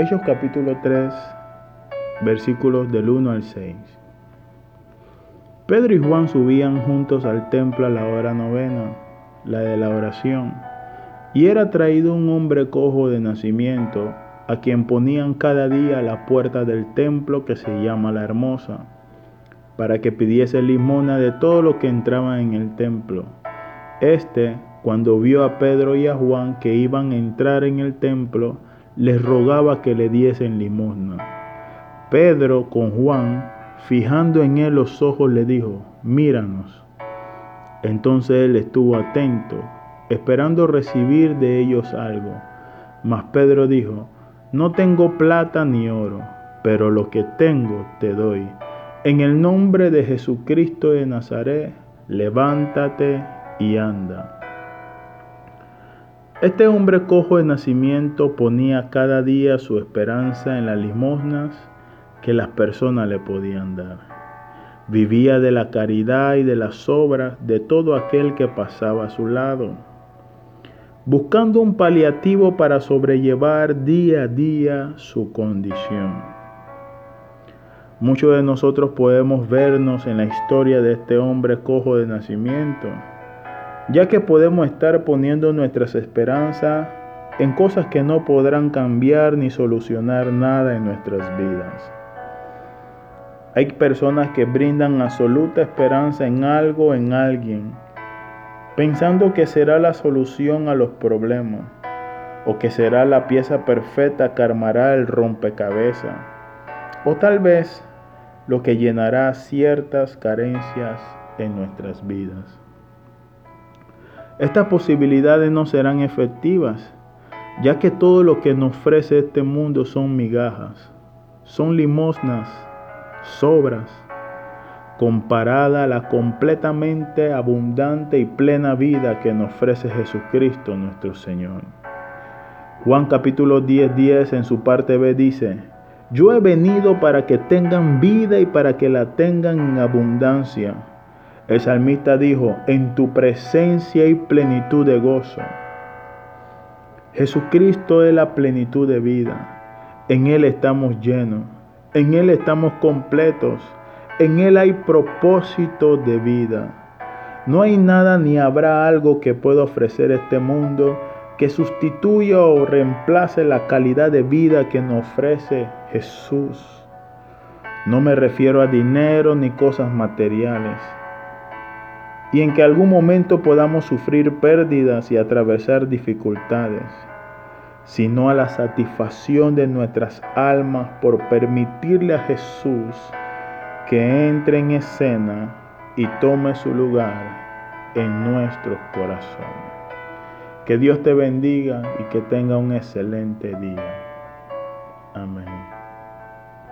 Hechos capítulo 3, versículos del 1 al 6. Pedro y Juan subían juntos al templo a la hora novena, la de la oración, y era traído un hombre cojo de nacimiento, a quien ponían cada día a la puerta del templo que se llama la Hermosa, para que pidiese limona de todo lo que entraba en el templo. Este, cuando vio a Pedro y a Juan que iban a entrar en el templo, les rogaba que le diesen limosna. Pedro con Juan, fijando en él los ojos, le dijo, míranos. Entonces él estuvo atento, esperando recibir de ellos algo. Mas Pedro dijo, no tengo plata ni oro, pero lo que tengo te doy. En el nombre de Jesucristo de Nazaret, levántate y anda. Este hombre cojo de nacimiento ponía cada día su esperanza en las limosnas que las personas le podían dar. Vivía de la caridad y de las obras de todo aquel que pasaba a su lado, buscando un paliativo para sobrellevar día a día su condición. Muchos de nosotros podemos vernos en la historia de este hombre cojo de nacimiento ya que podemos estar poniendo nuestras esperanzas en cosas que no podrán cambiar ni solucionar nada en nuestras vidas. Hay personas que brindan absoluta esperanza en algo, en alguien, pensando que será la solución a los problemas o que será la pieza perfecta que armará el rompecabezas o tal vez lo que llenará ciertas carencias en nuestras vidas. Estas posibilidades no serán efectivas, ya que todo lo que nos ofrece este mundo son migajas, son limosnas, sobras, comparada a la completamente abundante y plena vida que nos ofrece Jesucristo nuestro Señor. Juan capítulo 10, 10 en su parte B dice, yo he venido para que tengan vida y para que la tengan en abundancia. El salmista dijo, en tu presencia hay plenitud de gozo. Jesucristo es la plenitud de vida. En Él estamos llenos. En Él estamos completos. En Él hay propósito de vida. No hay nada ni habrá algo que pueda ofrecer este mundo que sustituya o reemplace la calidad de vida que nos ofrece Jesús. No me refiero a dinero ni cosas materiales y en que algún momento podamos sufrir pérdidas y atravesar dificultades, sino a la satisfacción de nuestras almas por permitirle a Jesús que entre en escena y tome su lugar en nuestros corazones. Que Dios te bendiga y que tenga un excelente día. Amén.